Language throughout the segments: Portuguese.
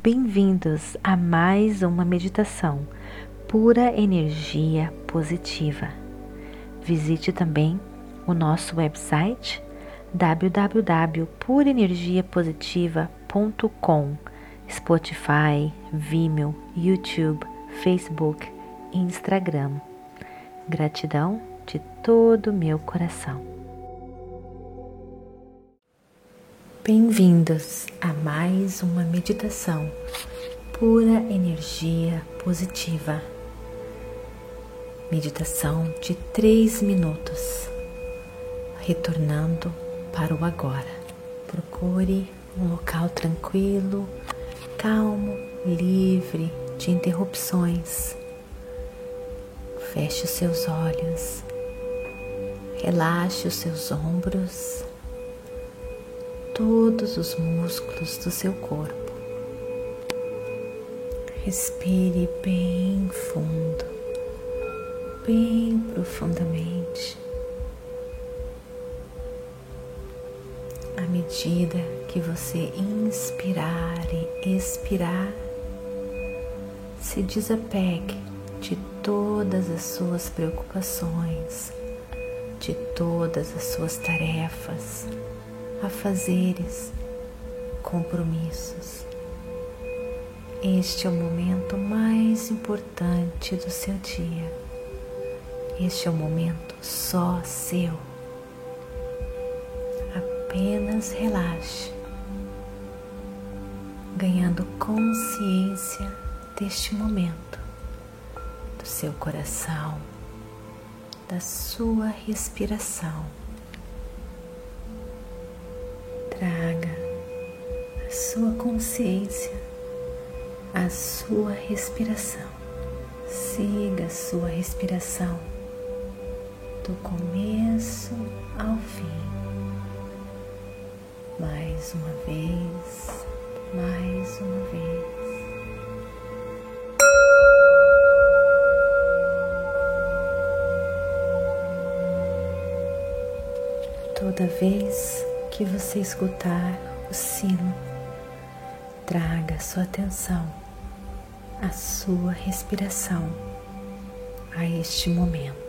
Bem-vindos a mais uma meditação pura energia positiva. Visite também o nosso website www.purenergiapositiva.com, Spotify, Vimeo, YouTube, Facebook e Instagram. Gratidão de todo o meu coração. Bem-vindos a mais uma meditação pura energia positiva. Meditação de três minutos, retornando para o agora. Procure um local tranquilo, calmo, livre de interrupções. Feche os seus olhos, relaxe os seus ombros todos os músculos do seu corpo. Respire bem fundo, bem profundamente. À medida que você inspirar e expirar, se desapegue de todas as suas preocupações, de todas as suas tarefas afazeres, compromissos. Este é o momento mais importante do seu dia. Este é o momento só seu. Apenas relaxe, ganhando consciência deste momento, do seu coração, da sua respiração. Sua consciência, a sua respiração. Siga a sua respiração do começo ao fim. Mais uma vez, mais uma vez. Toda vez que você escutar o sino, traga sua atenção, a sua respiração a este momento.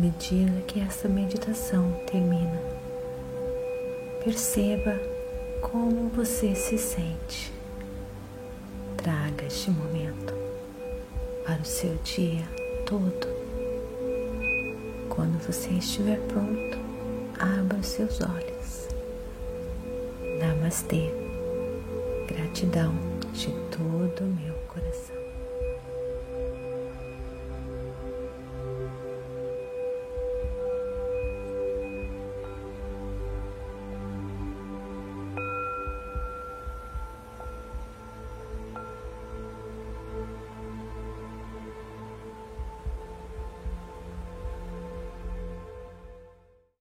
Medida que essa meditação termina. Perceba como você se sente. Traga este momento para o seu dia todo. Quando você estiver pronto, abra os seus olhos. Namastê. Gratidão de todo o meu coração.